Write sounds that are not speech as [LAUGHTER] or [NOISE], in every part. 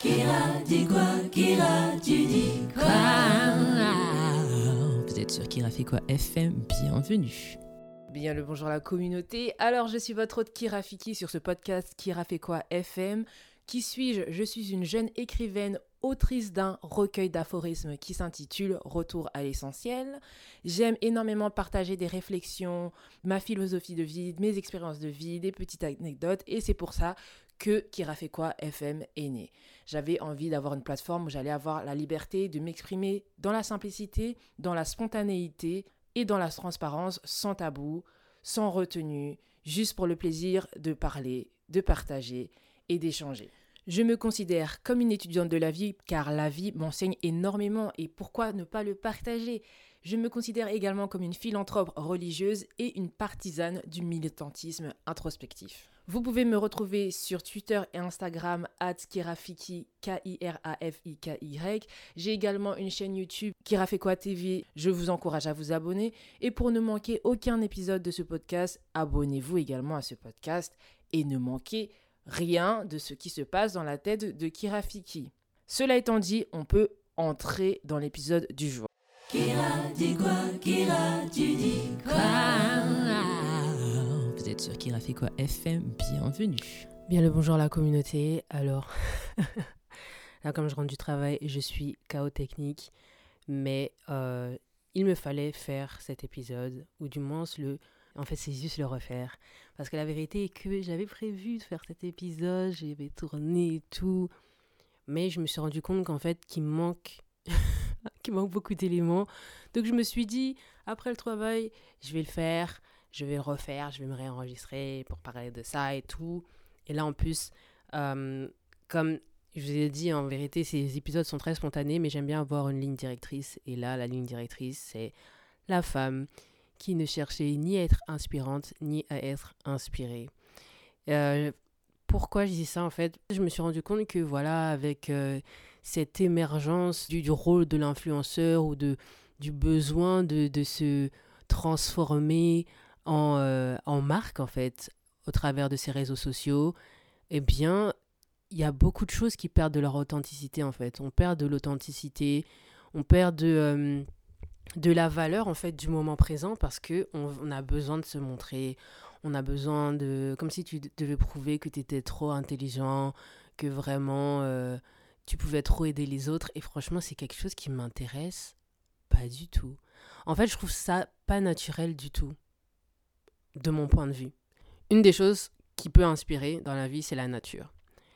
Kira dit quoi Kira, tu dis quoi Vous êtes sur Kira fait quoi FM Bienvenue. Bien le bonjour à la communauté. Alors je suis votre hôte Kira Fiki sur ce podcast Kira fait quoi FM. Qui suis-je Je suis une jeune écrivaine, autrice d'un recueil d'aphorismes qui s'intitule Retour à l'essentiel. J'aime énormément partager des réflexions, ma philosophie de vie, mes expériences de vie, des petites anecdotes et c'est pour ça que Kira fait quoi FM est né. J'avais envie d'avoir une plateforme où j'allais avoir la liberté de m'exprimer dans la simplicité, dans la spontanéité et dans la transparence sans tabou, sans retenue, juste pour le plaisir de parler, de partager et d'échanger. Je me considère comme une étudiante de la vie car la vie m'enseigne énormément et pourquoi ne pas le partager? Je me considère également comme une philanthrope religieuse et une partisane du militantisme introspectif. Vous pouvez me retrouver sur Twitter et Instagram at Kirafiki, K-I-R-A-F-I-K-Y. J'ai également une chaîne YouTube Kirafekwa TV. Je vous encourage à vous abonner. Et pour ne manquer aucun épisode de ce podcast, abonnez-vous également à ce podcast et ne manquez rien de ce qui se passe dans la tête de Kirafiki. Cela étant dit, on peut entrer dans l'épisode du jour. Kira tu dis quoi? Sur Kira fait quoi FM Bienvenue. Bien le bonjour à la communauté. Alors, [LAUGHS] là comme je rentre du travail, je suis chaos technique, mais euh, il me fallait faire cet épisode, ou du moins le... En fait, c'est juste le refaire. Parce que la vérité est que j'avais prévu de faire cet épisode, j'avais tourné et tout, mais je me suis rendu compte qu'en fait, qu'il manque... [LAUGHS] qu'il manque beaucoup d'éléments. Donc je me suis dit, après le travail, je vais le faire, je vais refaire, je vais me réenregistrer pour parler de ça et tout. Et là, en plus, euh, comme je vous ai dit, en vérité, ces épisodes sont très spontanés, mais j'aime bien avoir une ligne directrice. Et là, la ligne directrice, c'est la femme qui ne cherchait ni à être inspirante, ni à être inspirée. Euh, pourquoi je dis ça, en fait? Je me suis rendu compte que, voilà, avec euh, cette émergence du, du rôle de l'influenceur ou de, du besoin de, de se transformer en, euh, en marque, en fait, au travers de ces réseaux sociaux, eh bien, il y a beaucoup de choses qui perdent de leur authenticité, en fait. On perd de l'authenticité, on perd de, euh, de la valeur, en fait, du moment présent parce que on a besoin de se montrer, on a besoin de... Comme si tu devais prouver que tu étais trop intelligent, que vraiment euh, tu pouvais trop aider les autres. Et franchement, c'est quelque chose qui m'intéresse pas du tout. En fait, je trouve ça pas naturel du tout, de mon point de vue. Une des choses qui peut inspirer dans la vie, c'est la nature.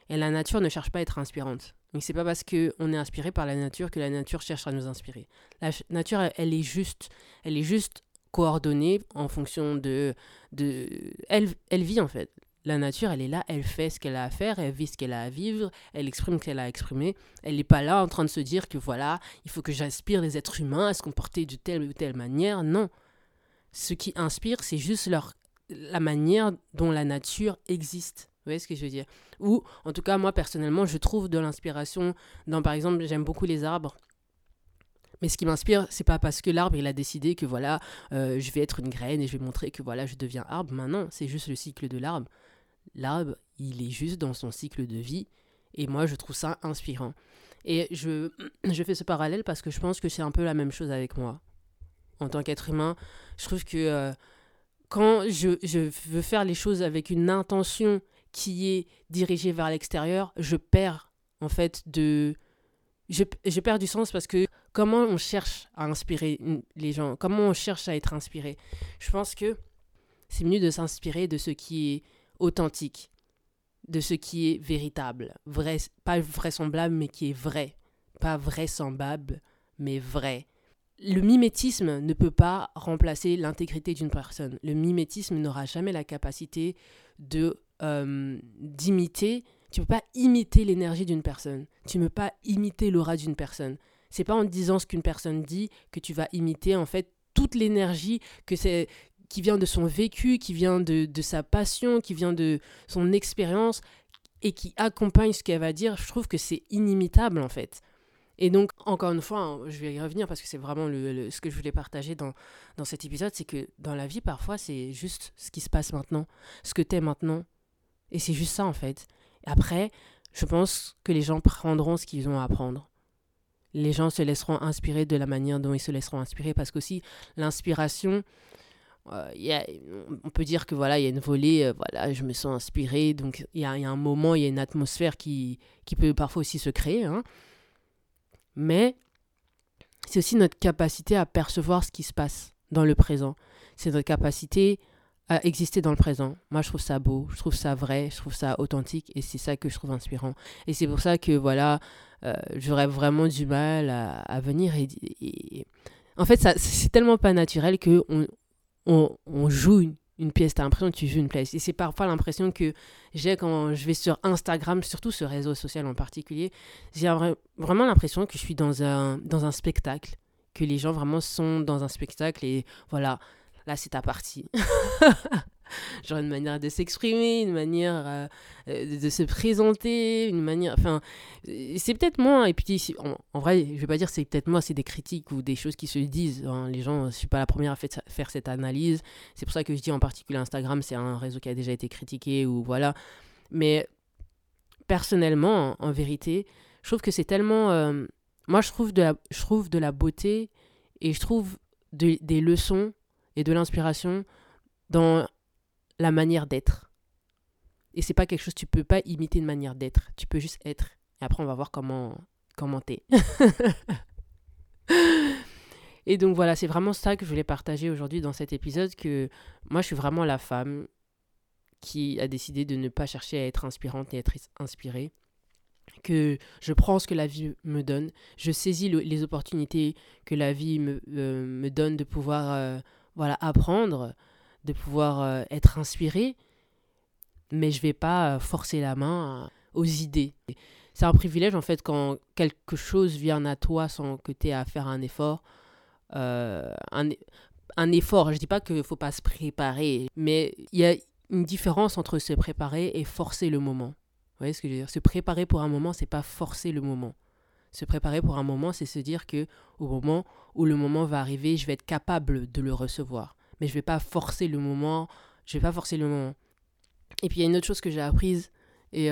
Et la nature ne cherche pas à être inspirante. Donc c'est pas parce qu'on est inspiré par la nature que la nature cherche à nous inspirer. La nature, elle, elle est juste, elle est juste coordonnée en fonction de, de, elle, elle vit en fait. La nature, elle est là, elle fait ce qu'elle a à faire, elle vit ce qu'elle a à vivre, elle exprime ce qu'elle a à exprimer. Elle n'est pas là en train de se dire que voilà, il faut que j'inspire les êtres humains à se comporter de telle ou telle manière. Non. Ce qui inspire, c'est juste leur, la manière dont la nature existe. Vous voyez ce que je veux dire? Ou, en tout cas, moi, personnellement, je trouve de l'inspiration dans, par exemple, j'aime beaucoup les arbres. Mais ce qui m'inspire, c'est pas parce que l'arbre, il a décidé que voilà, euh, je vais être une graine et je vais montrer que voilà, je deviens arbre. Maintenant, c'est juste le cycle de l'arbre. L'arbre, il est juste dans son cycle de vie. Et moi, je trouve ça inspirant. Et je, je fais ce parallèle parce que je pense que c'est un peu la même chose avec moi. En tant qu'être humain, je trouve que euh, quand je, je veux faire les choses avec une intention qui est dirigée vers l'extérieur, je perds en fait de... Je, je perds du sens parce que comment on cherche à inspirer les gens, comment on cherche à être inspiré? Je pense que c'est mieux de s'inspirer de ce qui est authentique, de ce qui est véritable, vrai, pas vraisemblable mais qui est vrai, pas vraisemblable mais vrai. Le mimétisme ne peut pas remplacer l'intégrité d'une personne. Le mimétisme n'aura jamais la capacité de euh, d'imiter. Tu peux pas imiter l'énergie d'une personne. Tu ne peux pas imiter l'aura d'une personne. C'est pas en disant ce qu'une personne dit que tu vas imiter en fait toute l'énergie que c'est qui vient de son vécu, qui vient de, de sa passion, qui vient de son expérience et qui accompagne ce qu'elle va dire. Je trouve que c'est inimitable en fait. Et donc, encore une fois, hein, je vais y revenir parce que c'est vraiment le, ce que je voulais partager dans, dans cet épisode, c'est que dans la vie, parfois, c'est juste ce qui se passe maintenant, ce que t'es maintenant. Et c'est juste ça, en fait. Après, je pense que les gens prendront ce qu'ils ont à apprendre. Les gens se laisseront inspirer de la manière dont ils se laisseront inspirer parce qu'aussi l'inspiration, euh, on peut dire que voilà, il y a une volée, euh, voilà, je me sens inspiré, donc il y, a, un moment, il y a une atmosphère qui, qui peut parfois aussi se créer. Hein. Mais c'est aussi notre capacité à percevoir ce qui se passe dans le présent. C'est notre capacité à exister dans le présent. Moi, je trouve ça beau, je trouve ça vrai, je trouve ça authentique et c'est ça que je trouve inspirant. Et c'est pour ça que, voilà, euh, j'aurais vraiment du mal à, venir et, En fait, c'est tellement pas naturel que on, on, joue une, une pièce. T'as l'impression que tu joues une pièce. Et c'est parfois l'impression que j'ai quand je vais sur Instagram, surtout ce réseau social en particulier. J'ai vraiment l'impression que je suis dans un, dans un spectacle. Que les gens vraiment sont dans un spectacle et voilà, là c'est ta partie. [LAUGHS] genre une manière de s'exprimer, une manière euh, euh, de, se présenter, une manière... Enfin, c'est peut-être moi, et puis en, vrai, je vais pas dire c'est peut-être moi, c'est des critiques ou des choses qui se disent. Hein. Les gens, je suis pas la première à faire cette analyse. C'est pour ça que je dis en particulier Instagram, c'est un réseau qui a déjà été critiqué, ou voilà. Mais personnellement, en, vérité, je trouve que c'est tellement... Euh, moi, je trouve, de la, je trouve de la beauté et je trouve des leçons et de l'inspiration dans la manière d'être. Et c'est pas quelque chose, tu peux pas imiter une manière d'être. Tu peux juste être. Et après, on va voir comment comment t'es. [LAUGHS] et donc voilà, c'est vraiment ça que je voulais partager aujourd'hui dans cet épisode, que moi, je suis vraiment la femme qui a décidé de ne pas chercher à être inspirante et être inspirée que je prends ce que la vie me donne, je saisis les opportunités que la vie me, euh, me donne de pouvoir euh, voilà apprendre, de pouvoir euh, être inspiré, mais je vais pas euh, forcer la main euh, aux idées. C'est un privilège en fait quand quelque chose vient à toi sans que tu aies à faire un effort. un, effort, je dis pas qu'il faut pas se préparer, mais il y a une différence entre se préparer et forcer le moment. Vous voyez ce que je veux dire? Se préparer pour un moment, c'est pas forcer le moment. Se préparer pour un moment, c'est se dire que au moment où le moment va arriver, je vais être capable de le recevoir mais je vais pas forcer le moment. Je vais pas forcer le moment. Et puis il y a une autre chose que j'ai apprise, et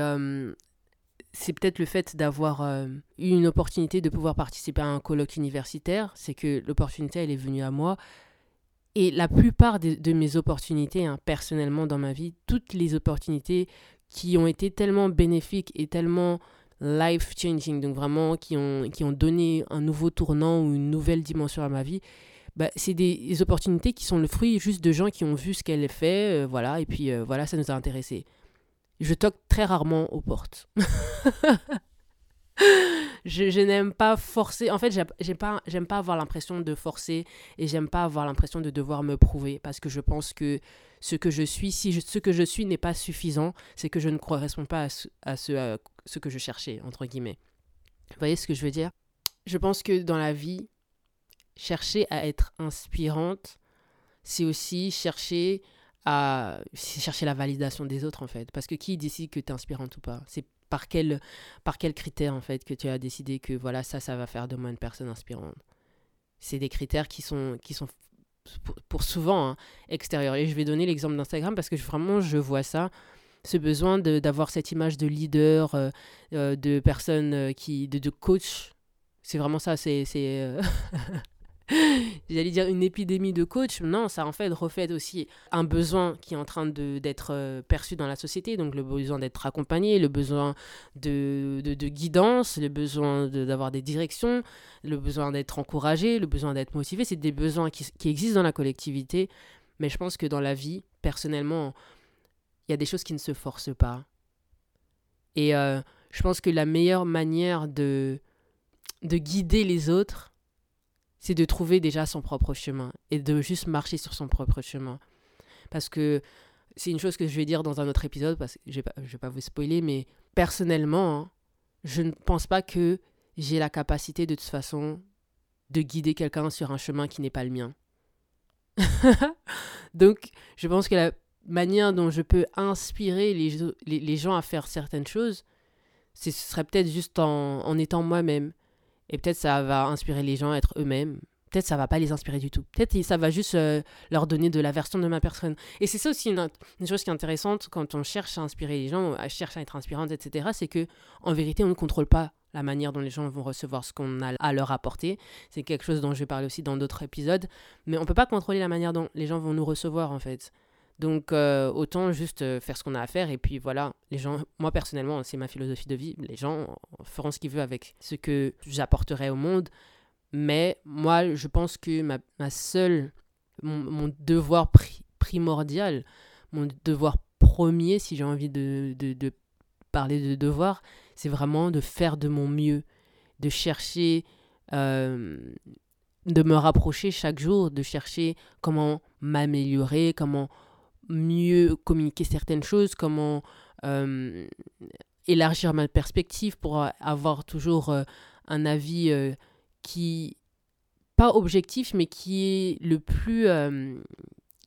c'est peut-être le fait d'avoir euh, eu une opportunité de pouvoir participer à un colloque universitaire. C'est que l'opportunité, elle est venue à moi. Et la plupart de, mes opportunités, hein, personnellement dans ma vie, toutes les opportunités qui ont été tellement bénéfiques et tellement life-changing, donc vraiment qui ont, qui ont donné un nouveau tournant ou une nouvelle dimension à ma vie, bah, c'est des, opportunités qui sont le fruit juste de gens qui ont vu ce qu'elle fait, euh, voilà, et puis euh, voilà, ça nous a intéressés. Je toque très rarement aux portes. [LAUGHS] je, n'aime pas forcer. En fait, j'aime pas, j'aime pas avoir l'impression de forcer et j'aime pas avoir l'impression de devoir me prouver parce que je pense que ce que je suis, si ce que je suis n'est pas suffisant, c'est que je ne correspond pas à ce, à ce, ce que je cherchais, entre guillemets. Vous voyez ce que je veux dire? Je pense que dans la vie, chercher à être inspirante, c'est aussi chercher à chercher la validation des autres en fait. Parce que qui décide que tu es inspirante ou pas? C'est par quel, par quel critère en fait que tu as décidé que voilà ça, ça va faire de moi une personne inspirante? C'est des critères qui sont, qui sont pour, souvent hein, extérieurs. Et je vais donner l'exemple d'Instagram parce que vraiment je vois ça ce besoin d'avoir cette image de leader, euh, euh, de personne euh, qui, de, de coach. C'est vraiment ça, c'est [LAUGHS] [LAUGHS] j'allais dire une épidémie de coach. Non, ça en fait reflète aussi un besoin qui est en train d'être euh, perçu dans la société. Donc le besoin d'être accompagné, le besoin de, de, guidance, le besoin d'avoir des directions, le besoin d'être encouragé, le besoin d'être motivé. C'est des besoins qui, qui existent dans la collectivité. Mais je pense que dans la vie, personnellement, il y a des choses qui ne se forcent pas. Et euh, je pense que la meilleure manière de, de guider les autres, c'est de trouver déjà son propre chemin et de juste marcher sur son propre chemin. Parce que c'est une chose que je vais dire dans un autre épisode, parce que je ne vais, pas vous spoiler, mais personnellement, hein, je ne pense pas que j'ai la capacité de toute façon de guider quelqu'un sur un chemin qui n'est pas le mien. [LAUGHS] Donc, je pense que la manière dont je peux inspirer les, les, gens à faire certaines choses, ce serait peut-être juste en, en étant moi-même, et peut-être ça va inspirer les gens à être eux-mêmes. peut-être ça va pas les inspirer du tout. Peut-être ça va juste euh, leur donner de la version de ma personne. Et c'est ça aussi une, chose qui est intéressante quand on cherche à inspirer les gens, à cherche à être inspirante, etc. C'est que en vérité, on ne contrôle pas la manière dont les gens vont recevoir ce qu'on a à leur apporter. C'est quelque chose dont je vais parler aussi dans d'autres épisodes. Mais on peut pas contrôler la manière dont les gens vont nous recevoir en fait. Donc euh, autant juste euh, faire ce qu'on a à faire et puis voilà, les gens, moi personnellement, c'est ma philosophie de vie, les gens feront ce qu'ils veulent avec ce que j'apporterai au monde. Mais moi, je pense que ma, ma seule, mon, devoir primordial, mon devoir premier, si j'ai envie de, de, de, parler de devoir, c'est vraiment de faire de mon mieux, de chercher, euh, de me rapprocher chaque jour, de chercher comment m'améliorer, comment mieux communiquer certaines choses, comment euh, élargir ma perspective pour avoir toujours euh, un avis euh, qui pas objectif mais qui est le plus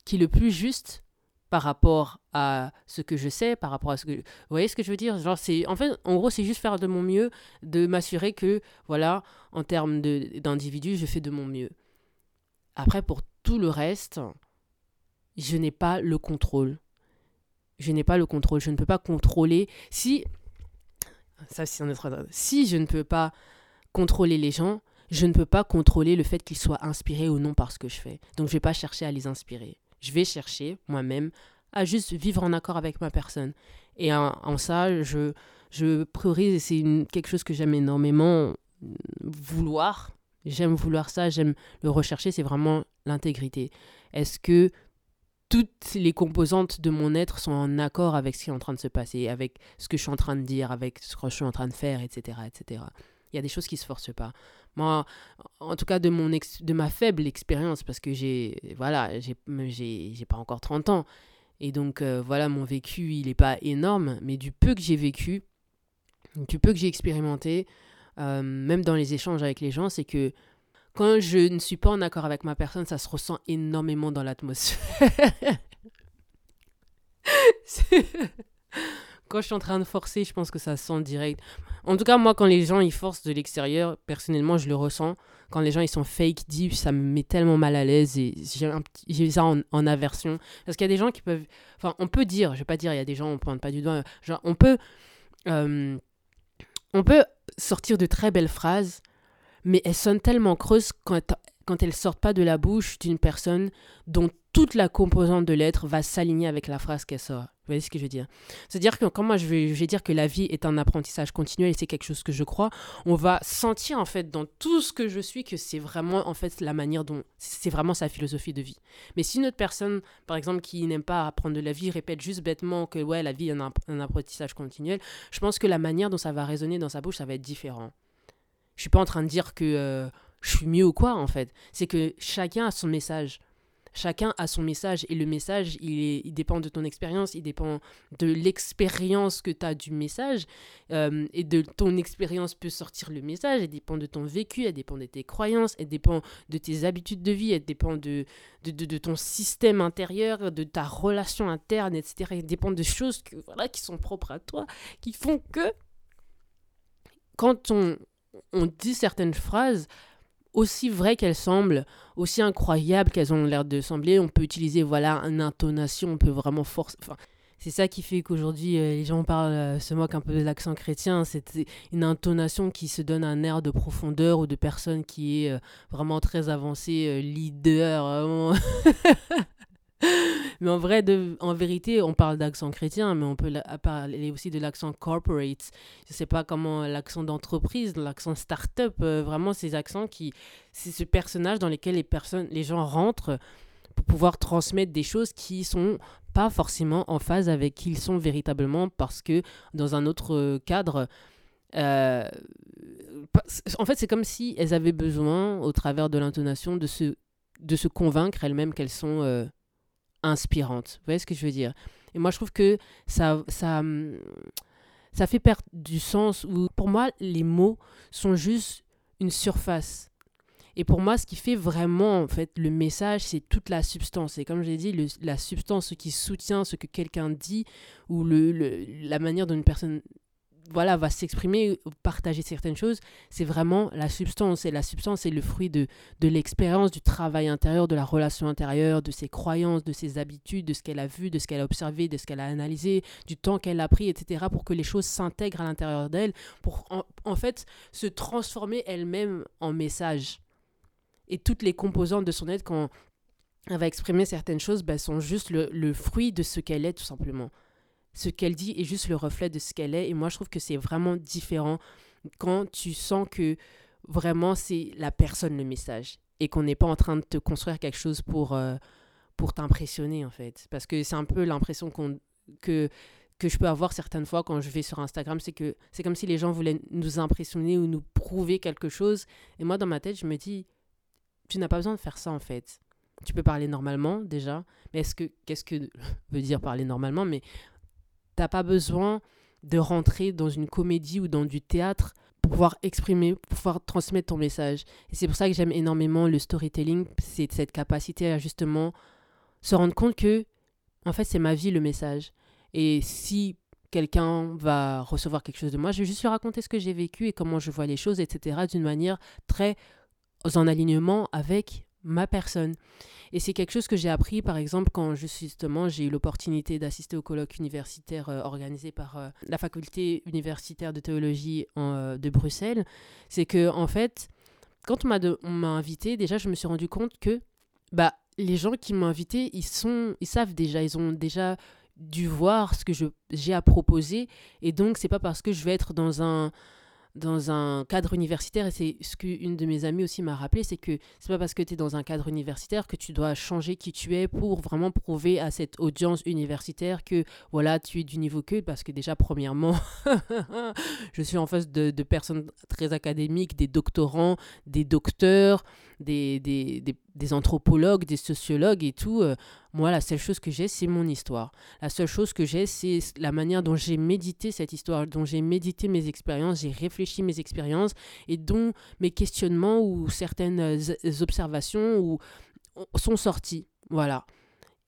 qui le plus juste par rapport à ce que je sais, par rapport à ce que... Vous voyez ce que je veux dire? Genre, c'est... En fait, en gros, c'est juste faire de mon mieux, de m'assurer que, voilà, en termes d'individu, je fais de mon mieux. Après, pour tout le reste, je n'ai pas le contrôle. Je n'ai pas le contrôle. Je ne peux pas contrôler. Si. Ça, c'est un autre. Si je ne peux pas contrôler les gens, je ne peux pas contrôler le fait qu'ils soient inspirés ou non par ce que je fais. Donc, je ne vais pas chercher à les inspirer. Je vais chercher moi-même à juste vivre en accord avec ma personne. Et en, ça, je, je priorise, et c'est quelque chose que j'aime énormément vouloir. J'aime vouloir ça, j'aime le rechercher, c'est vraiment l'intégrité. Est-ce que toutes les composantes de mon être sont en accord avec ce qui est en train de se passer, avec ce que je suis en train de dire, avec ce que je suis en train de faire, etc. etc. Il y a des choses qui ne se forcent pas. Moi, en tout cas, de, mon de ma faible expérience, parce que j'ai voilà, j'ai pas encore 30 ans, et donc euh, voilà, mon vécu, il n'est pas énorme, mais du peu que j'ai vécu, du peu que j'ai expérimenté, euh, même dans les échanges avec les gens, c'est que quand je ne suis pas en accord avec ma personne, ça se ressent énormément dans l'atmosphère. [LAUGHS] quand je suis en train de forcer, je pense que ça sent direct. En tout cas, moi, quand les gens ils forcent de l'extérieur, personnellement, je le ressens. Quand les gens ils sont fake deep, ça me met tellement mal à l'aise et j'ai ça en, aversion. Parce qu'il y a des gens qui peuvent. Enfin, on peut dire, je vais pas dire, il y a des gens, on pointe pas du doigt. On peut. Euh, on peut sortir de très belles phrases mais elles sonnent tellement creuses quand, quand elles sortent pas de la bouche d'une personne dont toute la composante de l'être va s'aligner avec la phrase qu'elle sort. Vous voyez ce que je veux dire? C'est-à-dire que quand moi je vais, dire que la vie est un apprentissage continuel et c'est quelque chose que je crois, on va sentir en fait dans tout ce que je suis que c'est vraiment en fait la manière dont c'est vraiment sa philosophie de vie. Mais si une autre personne, par exemple, qui n'aime pas apprendre de la vie, répète juste bêtement que ouais la vie est un, un apprentissage continuel, je pense que la manière dont ça va résonner dans sa bouche, ça va être différent. Je suis pas en train de dire que euh, je suis mieux ou quoi, en fait. C'est que chacun a son message. Chacun a son message et le message, il, est, il dépend de ton expérience, il dépend de l'expérience que tu as du message. Euh, et de ton expérience peut sortir le message, elle dépend de ton vécu, elle dépend de tes croyances, elle dépend de tes habitudes de vie, elle dépend de, de, de, ton système intérieur, de ta relation interne, etc. Elle dépend de choses que, voilà, qui sont propres à toi, qui font que quand on, on dit certaines phrases, aussi vraies qu'elles semblent, aussi incroyables qu'elles ont l'air de sembler, on peut utiliser voilà une intonation, on peut vraiment forcer. Enfin, c'est ça qui fait qu'aujourd'hui euh, les gens parlent, euh, se moquent un peu de l'accent chrétien. C'est une intonation qui se donne un air de profondeur ou de personne qui est euh, vraiment très avancée, leader. [LAUGHS] mais en vrai, de, en vérité, on parle d'accent chrétien, mais on peut parler aussi de l'accent corporate. Je sais pas comment l'accent d'entreprise, l'accent start-up, euh, vraiment ces accents qui, c'est ce personnage dans lequel les personnes, les gens rentrent pour pouvoir transmettre des choses qui sont pas forcément en phase avec qui ils sont véritablement, parce que dans un autre euh, cadre, euh, en fait, c'est comme si elles avaient besoin, au travers de l'intonation, de se, de se convaincre elles-mêmes qu'elles sont inspirante. Vous voyez ce que je veux dire? Et moi, je trouve que ça, ça, ça fait perdre du sens. Où, pour moi, les mots sont juste une surface. Et pour moi, ce qui fait vraiment en fait le message, c'est toute la substance. Et comme je l'ai dit, la substance, ce qui soutient ce que quelqu'un dit, ou le, la manière dont une personne voilà, va s'exprimer, partager certaines choses, c'est vraiment la substance. Et la substance, c'est le fruit de, de l'expérience, du travail intérieur, de la relation intérieure, de ses croyances, de ses habitudes, de ce qu'elle a vu, de ce qu'elle a observé, de ce qu'elle a analysé, du temps qu'elle a pris, etc., pour que les choses s'intègrent à l'intérieur d'elle, pour en, fait se transformer elle-même en message. Et toutes les composantes de son être, quand elle va exprimer certaines choses, ben, sont juste le, le fruit de ce qu'elle est, tout simplement ce qu'elle dit est juste le reflet de ce qu'elle est. Et moi, je trouve que c'est vraiment différent quand tu sens que vraiment c'est la personne le message et qu'on n'est pas en train de te construire quelque chose pour, euh, pour t'impressionner, en fait. Parce que c'est un peu l'impression que que je peux avoir certaines fois quand je vais sur Instagram, c'est que c'est comme si les gens voulaient nous impressionner ou nous prouver quelque chose. Et moi, dans ma tête, je me dis, tu n'as pas besoin de faire ça en fait. Tu peux parler normalement déjà, mais est-ce que qu'est-ce que [LAUGHS] veut dire parler normalement? Mais T'as pas besoin de rentrer dans une comédie ou dans du théâtre pour pouvoir exprimer, pour pouvoir transmettre ton message. Et c'est pour ça que j'aime énormément le storytelling, c'est cette capacité à justement se rendre compte que, en fait, c'est ma vie le message. Et si quelqu'un va recevoir quelque chose de moi, je vais juste lui raconter ce que j'ai vécu et comment je vois les choses, etc., d'une manière très en alignement avec ma personne. Et c'est quelque chose que j'ai appris, par exemple, quand justement j'ai eu l'opportunité d'assister au colloque universitaire euh, organisé par euh, la faculté universitaire de théologie euh, de Bruxelles. C'est que, en fait, quand on m'a invité, déjà, je me suis rendu compte que bah, les gens qui m'ont invité, ils, sont, ils savent déjà, ils ont déjà dû voir ce que j'ai à proposer. Et donc, c'est pas parce que je vais être dans un dans un cadre universitaire, et c'est ce qu'une de mes amies aussi m'a rappelé, c'est que c'est pas parce que tu es dans un cadre universitaire que tu dois changer qui tu es pour vraiment prouver à cette audience universitaire que voilà, tu es du niveau que, parce que déjà, premièrement, [LAUGHS] je suis en face de, de, personnes très académiques, des doctorants, des docteurs, des, des, des, anthropologues, des sociologues et tout. Euh, moi, la seule chose que j'ai, c'est mon histoire. La seule chose que j'ai, c'est la manière dont j'ai médité cette histoire, dont j'ai médité mes expériences, j'ai réfléchi mes expériences et dont mes questionnements ou certaines euh, observations ou, sont sortis. Voilà.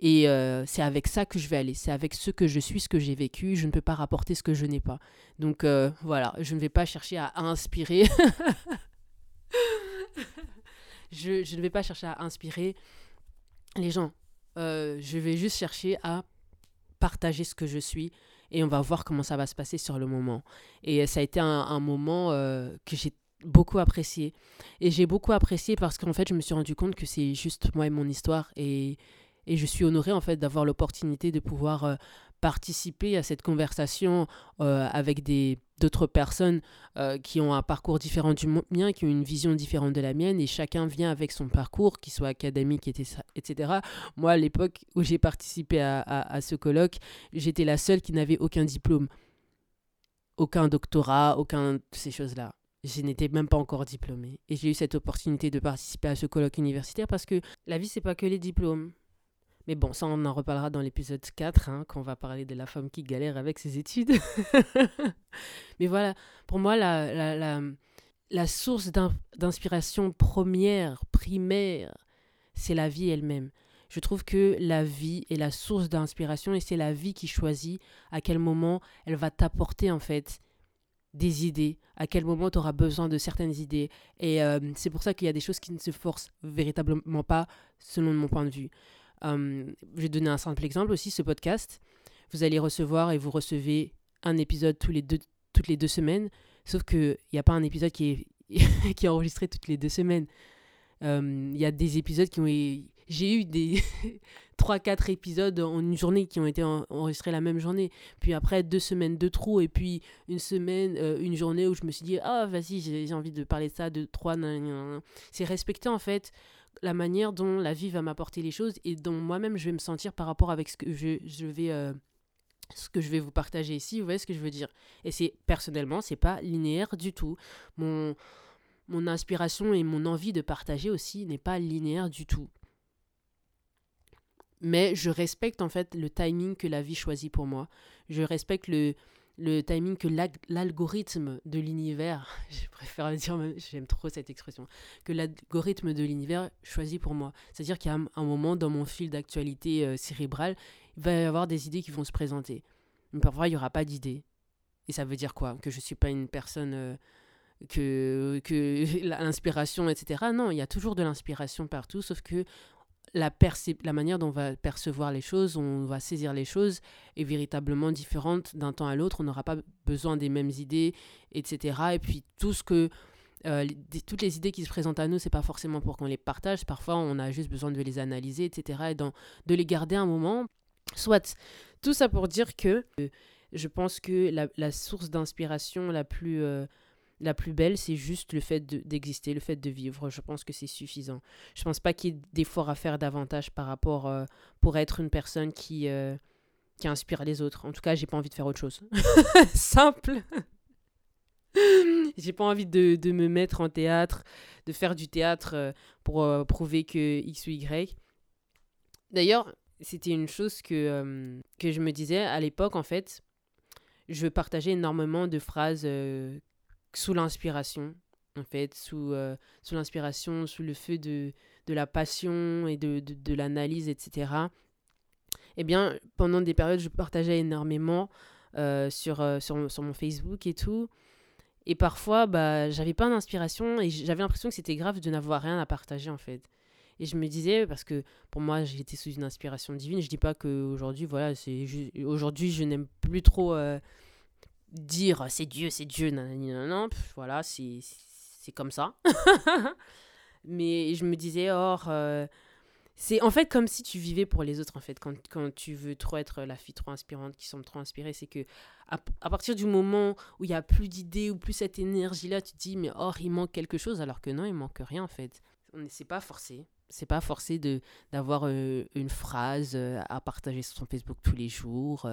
Et euh, c'est avec ça que je vais aller. C'est avec ce que je suis, ce que j'ai vécu. Je ne peux pas rapporter ce que je n'ai pas. Donc voilà, je ne vais pas chercher à inspirer. [LAUGHS] Je, ne vais pas chercher à inspirer les gens. Euh, je vais juste chercher à partager ce que je suis et on va voir comment ça va se passer sur le moment. Et ça a été un, moment euh, que j'ai beaucoup apprécié. Et j'ai beaucoup apprécié parce qu'en fait, je me suis rendu compte que c'est juste moi et mon histoire. Et, et je suis honorée en fait d'avoir l'opportunité de pouvoir euh, participer à cette conversation euh, avec des d'autres personnes euh, qui ont un parcours différent du mien, qui ont une vision différente de la mienne, et chacun vient avec son parcours, qu'il soit académique, etc. Moi, à l'époque où j'ai participé à, à, ce colloque, j'étais la seule qui n'avait aucun diplôme, aucun doctorat, aucun de ces choses-là. Je n'étais même pas encore diplômée. Et j'ai eu cette opportunité de participer à ce colloque universitaire parce que la vie, c'est pas que les diplômes. Mais bon, ça, on en reparlera dans l'épisode 4, hein, quand on va parler de la femme qui galère avec ses études. [LAUGHS] Mais voilà, pour moi, la, la, la, source d'inspiration première, primaire, c'est la vie elle-même. Je trouve que la vie est la source d'inspiration et c'est la vie qui choisit à quel moment elle va t'apporter en fait des idées, à quel moment tu auras besoin de certaines idées. Et euh, c'est pour ça qu'il y a des choses qui ne se forcent véritablement pas selon mon point de vue. Euh, je vais donner un simple exemple aussi, ce podcast. Vous allez recevoir et vous recevez un épisode tous les deux, toutes les deux semaines, sauf qu'il n'y a pas un épisode qui est, [LAUGHS] qui est enregistré toutes les deux semaines. Euh, il y a des épisodes qui ont... J'ai eu des [LAUGHS] 3-4 épisodes en une journée qui ont été enregistrés la même journée. Puis après, deux semaines de trou. Et puis une semaine, euh, une journée où je me suis dit, ah, vas-y, j'ai envie de parler de ça, de trois. C'est respecter en fait la manière dont la vie va m'apporter les choses et dont moi-même je vais me sentir par rapport avec ce que je, je vais euh, ce que je vais vous partager ici, vous voyez ce que je veux dire? Et c'est personnellement, c'est pas linéaire du tout. Mon mon inspiration et mon envie de partager aussi n'est pas linéaire du tout. Mais je respecte en fait le timing que la vie choisit pour moi. Je respecte le, le timing que l'algorithme de l'univers, [LAUGHS] je préfère dire, j'aime trop cette expression, que l'algorithme de l'univers choisit pour moi. C'est-à-dire a un, moment dans mon fil d'actualité euh, cérébrale, il va y avoir des idées qui vont se présenter. Mais parfois, il n'y aura pas d'idées. Et ça veut dire quoi? Que je suis pas une personne euh, que, que [LAUGHS] l'inspiration, etc. Non, il y a toujours de l'inspiration partout, sauf que la, la manière dont on va percevoir les choses, on va saisir les choses est véritablement différente d'un temps à l'autre. On n'aura pas besoin des mêmes idées, etc. Et puis tout ce que euh, toutes les idées qui se présentent à nous, c'est pas forcément pour qu'on les partage. Parfois, on a juste besoin de les analyser, etc. Et de les garder un moment. Soit tout ça pour dire que euh, je pense que la, source d'inspiration la plus euh, la plus belle, c'est juste le fait d'exister, le fait de vivre. Je pense que c'est suffisant. Je pense pas qu'il y ait d'efforts à faire davantage par rapport euh, pour être une personne qui, euh, qui inspire les autres. En tout cas, j'ai pas envie de faire autre chose. [LAUGHS] Simple. j'ai pas envie de, de, me mettre en théâtre, de faire du théâtre euh, pour prouver que X ou Y. D'ailleurs, c'était une chose que, que je me disais à l'époque, en fait. Je partageais énormément de phrases sous l'inspiration, en fait, sous, euh, sous l'inspiration, sous le feu de, de la passion et de, de, l'analyse, etc. Eh bien, pendant des périodes, je partageais énormément euh, sur, euh, sur, sur, mon Facebook et tout. Et parfois, bah, j'avais pas d'inspiration et j'avais l'impression que c'était grave de n'avoir rien à partager, en fait. Et je me disais, parce que pour moi, j'étais sous une inspiration divine. Je dis pas qu'aujourd'hui, voilà, c'est aujourd'hui, je n'aime plus trop dire c'est Dieu, c'est Dieu, non, non, voilà, c'est comme ça. [LAUGHS] Mais je me disais, or, euh, c'est en fait comme si tu vivais pour les autres, en fait, quand, quand tu veux trop être la fille trop inspirante, qui semble trop inspirée, c'est que à, partir du moment où il y a plus d'idées ou plus cette énergie-là, tu te dis, mais or, il manque quelque chose, alors que non, il manque rien, en fait. C'est pas forcé. C'est pas forcé d'avoir euh, une phrase euh, à partager sur son Facebook tous les jours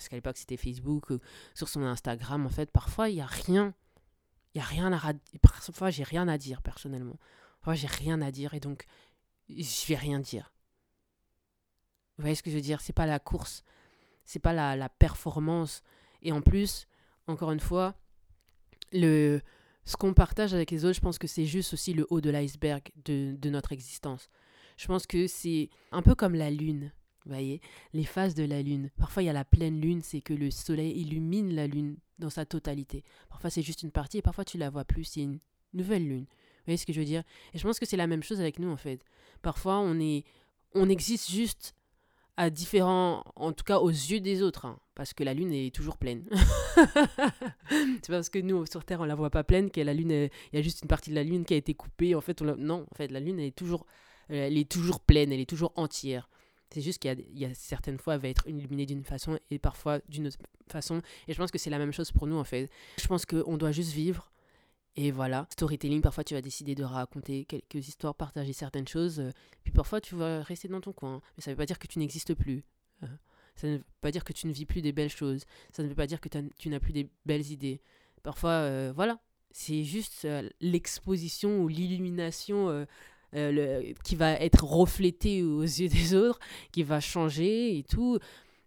parce qu'à l'époque c'était Facebook, euh, sur son Instagram, en fait, parfois il n'y a rien. Il n'y a rien à Parfois j'ai rien à dire personnellement. Parfois j'ai rien à dire et donc je vais rien dire. Vous voyez ce que je veux dire? C'est pas la course, c'est pas la, performance. Et en plus, encore une fois, le, ce qu'on partage avec les autres, je pense que c'est juste aussi le haut de l'iceberg de, notre existence. Je pense que c'est un peu comme la lune. Vous voyez, les phases de la lune. Parfois, il y a la pleine lune, c'est que le soleil illumine la lune dans sa totalité. Parfois, c'est juste une partie et parfois, tu la vois plus, c'est une nouvelle lune. Vous voyez ce que je veux dire? Et je pense que c'est la même chose avec nous, en fait. Parfois, on, est, on existe juste à différents, en tout cas aux yeux des autres, hein, parce que la lune est toujours pleine. [LAUGHS] c'est parce que nous, sur Terre, on la voit pas pleine, que la lune, il y a juste une partie de la lune qui a été coupée. En fait, on non, en fait, la lune, elle est toujours, elle est toujours pleine, elle est toujours entière. C'est juste qu'il y, a certaines fois, elle va être illuminée d'une façon et parfois d'une autre façon. Et je pense que c'est la même chose pour nous, en fait. Je pense qu'on doit juste vivre. Et voilà, storytelling, parfois tu vas décider de raconter quelques histoires, partager certaines choses. Euh, puis parfois tu vas rester dans ton coin. Mais ça ne veut pas dire que tu n'existes plus. Euh, ça ne veut pas dire que tu ne vis plus des belles choses. Ça ne veut pas dire que tu n'as plus des belles idées. Parfois, euh, voilà, c'est juste l'exposition ou l'illumination euh, qui va être reflété aux [LAUGHS] yeux des autres, qui va changer et tout.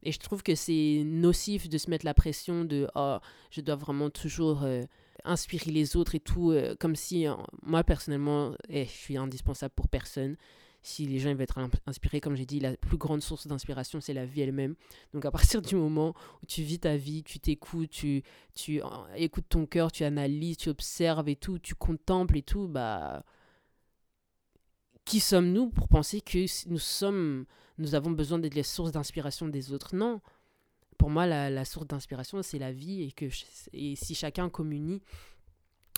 Et je trouve que c'est nocif de se mettre la pression de oh, je dois vraiment toujours euh, inspirer les autres et tout, euh, comme si moi personnellement, eh, je suis indispensable pour personne. Si les gens veulent être inspirés, comme j'ai dit, la plus grande source d'inspiration, c'est la vie elle-même. Donc à partir du moment où tu vis ta vie, tu t'écoutes, tu écoutes ton cœur, tu analyses, tu observes et tout, tu contemples et tout, bah qui sommes-nous pour penser que nous sommes, nous avons besoin d'être les sources d'inspiration des autres? Non. Pour moi, la, source d'inspiration, c'est la vie et que et si chacun communie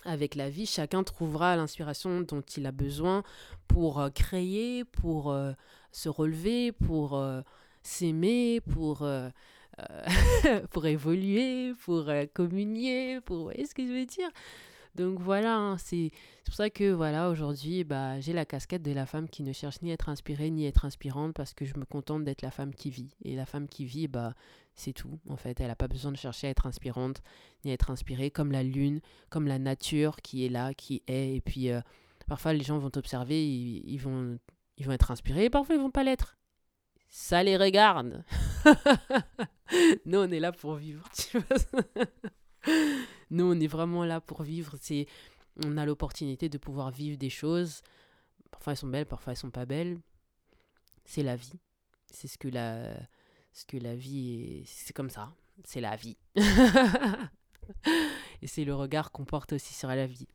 avec la vie, chacun trouvera l'inspiration dont il a besoin pour euh, créer, pour euh, se relever, pour euh, s'aimer, pour [LAUGHS] pour évoluer, pour communier, pour, vous voyez ce que je veux dire? Donc voilà, hein, c'est pour ça que voilà, aujourd'hui, bah, j'ai la casquette de la femme qui ne cherche ni à être inspirée ni à être inspirante parce que je me contente d'être la femme qui vit. Et la femme qui vit, bah, c'est tout. En fait, elle n'a pas besoin de chercher à être inspirante ni à être inspirée comme la lune, comme la nature qui est là, qui est. Et puis euh, parfois, les gens vont t'observer, ils, vont, ils vont être inspirés et parfois, ils vont pas l'être. Ça les regarde. [LAUGHS] Nous, on est là pour vivre. [LAUGHS] Tu vois nous, on est vraiment là pour vivre. C'est, on a l'opportunité de pouvoir vivre des choses. Parfois elles sont belles, parfois elles sont pas belles. C'est la vie. C'est ce que la, ce que la vie est. C'est comme ça. c'est la vie. [LAUGHS] et c'est le regard qu'on porte aussi sur la vie.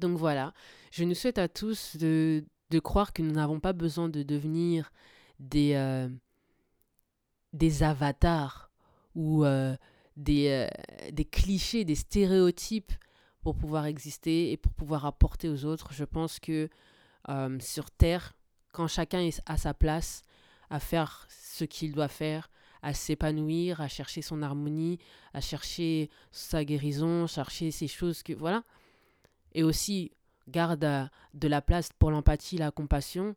Donc voilà, je nous souhaite à tous de, de croire que nous n'avons pas besoin de devenir des, euh, des avatars ou euh, des, euh, des clichés, des stéréotypes pour pouvoir exister et pour pouvoir apporter aux autres. Je pense que sur Terre, quand chacun est à sa place, à faire ce qu'il doit faire, à s'épanouir, à chercher son harmonie, à chercher sa guérison, chercher ces choses que voilà. Et aussi garde de la place pour l'empathie, la compassion.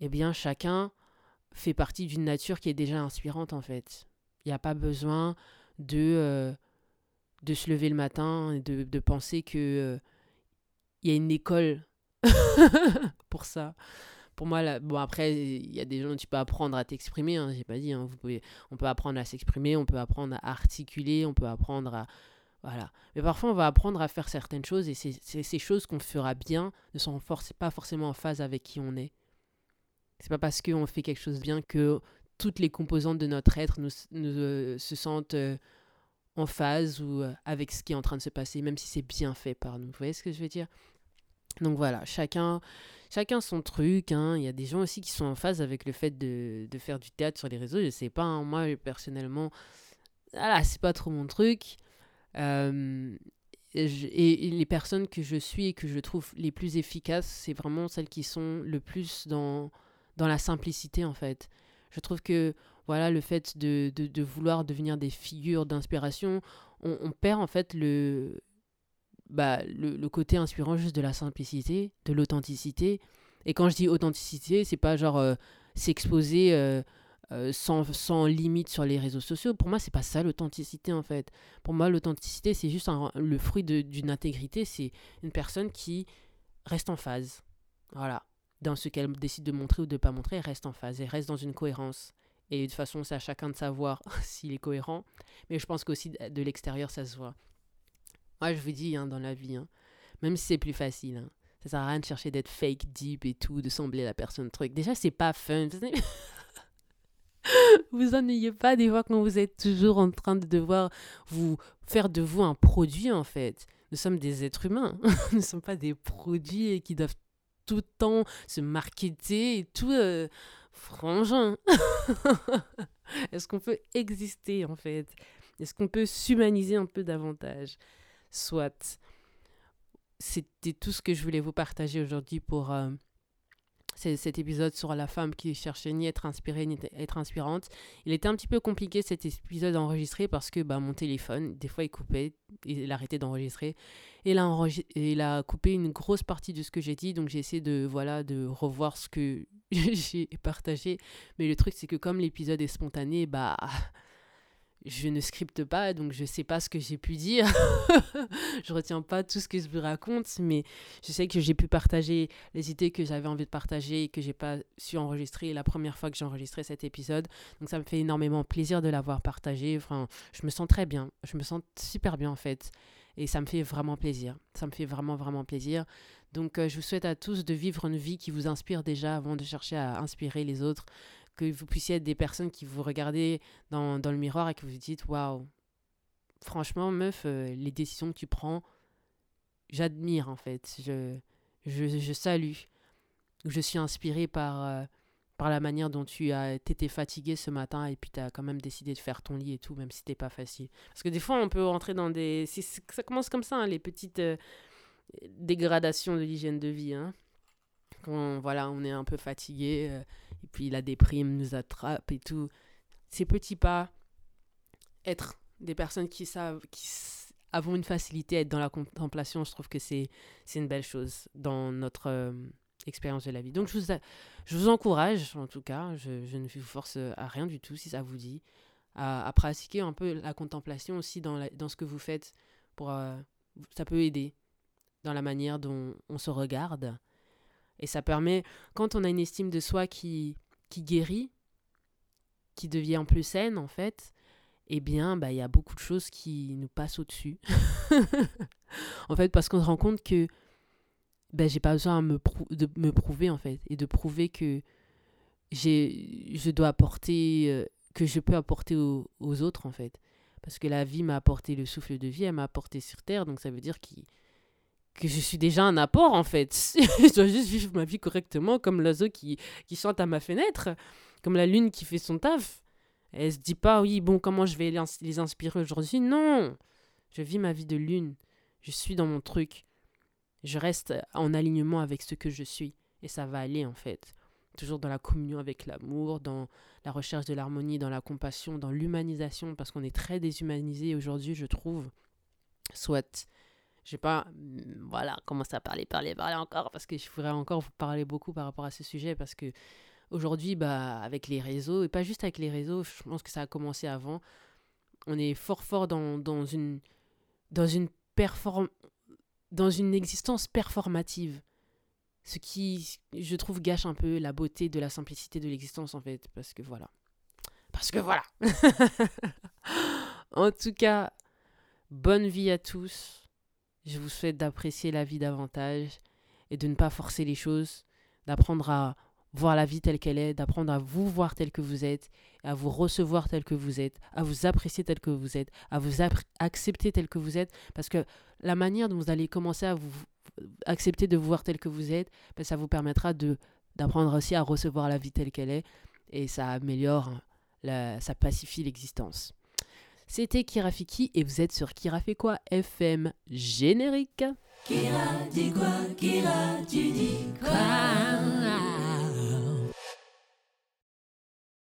Eh bien, chacun fait partie d'une nature qui est déjà inspirante en fait. Il n'y a pas besoin de, euh, de se lever le matin et de, de penser que euh, y a une école [LAUGHS] pour ça pour moi, là, bon, après, il y a des gens, tu peux apprendre à t'exprimer, hein, j'ai pas dit, hein, vous pouvez, on peut apprendre à s'exprimer, on peut apprendre à articuler, on peut apprendre à. Voilà. Mais parfois, on va apprendre à faire certaines choses et c'est ces choses qu'on fera bien ne sont pas forcément en phase avec qui on est. C'est pas parce qu'on fait quelque chose bien que toutes les composantes de notre être nous, euh, se sentent euh, en phase ou euh, avec ce qui est en train de se passer, même si c'est bien fait par nous. Vous voyez ce que je veux dire? Donc voilà, chacun, chacun son truc. Hein. Il y a des gens aussi qui sont en phase avec le fait de, faire du théâtre sur les réseaux. Je sais pas, hein. moi personnellement, voilà, c'est pas trop mon truc. Euh, et, les personnes que je suis et que je trouve les plus efficaces, c'est vraiment celles qui sont le plus dans, dans la simplicité en fait. Je trouve que voilà le fait de, de, vouloir devenir des figures d'inspiration, on, on, perd en fait le, bah, le, côté inspirant juste de la simplicité, de l'authenticité. Et quand je dis authenticité, c'est pas genre euh, s'exposer euh, euh, sans, sans, limite sur les réseaux sociaux. Pour moi, c'est pas ça l'authenticité en fait. Pour moi, l'authenticité, c'est juste le fruit d'une intégrité. C'est une personne qui reste en phase. Voilà. Dans ce qu'elle décide de montrer ou de pas montrer, elle reste en phase. Elle reste dans une cohérence. Et de toute façon, c'est à chacun de savoir [LAUGHS] s'il est cohérent. Mais je pense qu'aussi de l'extérieur, ça se voit. Moi, je vous dis, hein, dans la vie, hein, même si c'est plus facile, hein, ça sert à rien de chercher d'être fake, deep et tout, de sembler la personne truc. Déjà, c'est pas fun. vous [LAUGHS] ennuyez pas des fois quand vous êtes toujours en train de devoir vous faire de vous un produit, en fait. Nous sommes des êtres humains. [LAUGHS] Nous ne sommes pas des produits qui doivent tout le temps se marketer et tout. Euh, frangin. [LAUGHS] Est-ce qu'on peut exister, en fait? Est-ce qu'on peut s'humaniser un peu davantage? Soit. C'était tout ce que je voulais vous partager aujourd'hui pour euh, cet épisode sur la femme qui cherchait ni être inspirée ni être inspirante. Il était un petit peu compliqué cet épisode enregistré parce que bah, mon téléphone, des fois, il coupait, il arrêtait d'enregistrer. Et a il a coupé une grosse partie de ce que j'ai dit, donc j'ai essayé de, voilà, de revoir ce que [LAUGHS] j'ai partagé. Mais le truc, c'est que comme l'épisode est spontané, bah je ne scripte pas, donc je ne sais pas ce que j'ai pu dire. [LAUGHS] je retiens pas tout ce que je vous raconte, mais je sais que j'ai pu partager les idées que j'avais envie de partager et que j'ai pas su enregistrer la première fois que j'ai enregistré cet épisode. Donc ça me fait énormément plaisir de l'avoir partagé. Enfin, je me sens très bien. Je me sens super bien en fait. Et ça me fait vraiment plaisir. Ça me fait vraiment, vraiment plaisir. Donc euh, je vous souhaite à tous de vivre une vie qui vous inspire déjà avant de chercher à inspirer les autres que vous puissiez être des personnes qui vous regardez dans, dans le miroir et que vous vous dites waouh, franchement, meuf, euh, les décisions que tu prends, j'admire en fait. Je, je, je, salue. Je suis inspirée par, euh, par la manière dont tu as été fatigué ce matin et puis tu as quand même décidé de faire ton lit et tout, même si c'était pas facile. Parce que des fois, on peut rentrer dans des. Ça commence comme ça, hein, les petites euh, dégradations de l'hygiène de vie. Hein quand voilà, on est un peu fatigué, et puis la déprime nous attrape et tout. Ces petits pas, être des personnes qui savent, qui avons une facilité à être dans la contemplation, je trouve que c'est une belle chose dans notre euh, expérience de la vie. Donc je vous, je vous encourage, en tout cas, je, ne vous force à rien du tout si ça vous dit, à, à pratiquer un peu la contemplation aussi dans, dans ce que vous faites. Pour, euh, ça peut aider dans la manière dont on se regarde et ça permet, quand on a une estime de soi qui, qui guérit, qui devient plus saine en fait, eh bien, bah, il y a beaucoup de choses qui nous passent au-dessus. [LAUGHS] en fait, parce qu'on se rend compte que ben, j'ai pas besoin de me prouver en fait, et de prouver que je dois apporter, euh, que je peux apporter aux, autres en fait. Parce que la vie m'a apporté le souffle de vie, elle m'a apporté sur Terre, donc ça veut dire qu'il que je suis déjà un apport en fait. [LAUGHS] je dois juste vivre ma vie correctement comme l'oiseau qui, qui chante à ma fenêtre, comme la lune qui fait son taf. Elle se dit pas, oui, bon, comment je vais les inspirer aujourd'hui? Non Je vis ma vie de lune. Je suis dans mon truc. Je reste en alignement avec ce que je suis. Et ça va aller en fait. Toujours dans la communion avec l'amour, dans la recherche de l'harmonie, dans la compassion, dans l'humanisation, parce qu'on est très déshumanisé aujourd'hui, je trouve. Soit je vais pas mm, voilà commencer à parler parler parler encore parce que je voudrais encore vous parler beaucoup par rapport à ce sujet parce que aujourd'hui bah avec les réseaux et pas juste avec les réseaux je pense que ça a commencé avant on est fort fort dans, dans une dans une perform dans une existence performative. Ce qui je trouve gâche un peu la beauté de la simplicité de l'existence en fait parce que voilà. Parce que voilà. [LAUGHS] En tout cas bonne vie à tous je vous souhaite d'apprécier la vie davantage et de ne pas forcer les choses, d'apprendre à voir la vie telle qu'elle est, d'apprendre à vous voir tel que vous êtes, à vous recevoir tel que vous êtes, à vous apprécier tel que vous êtes, à vous accepter tel que vous êtes, parce que la manière dont vous allez commencer à vous accepter de vous voir tel que vous êtes, ben, ça vous permettra de d'apprendre aussi à recevoir la vie telle qu'elle est, et ça améliore, la, ça pacifie l'existence. C'était Kira Fiki et vous êtes sur Kira fait quoi FM générique. Kira dit quoi? Kira tu dis quoi?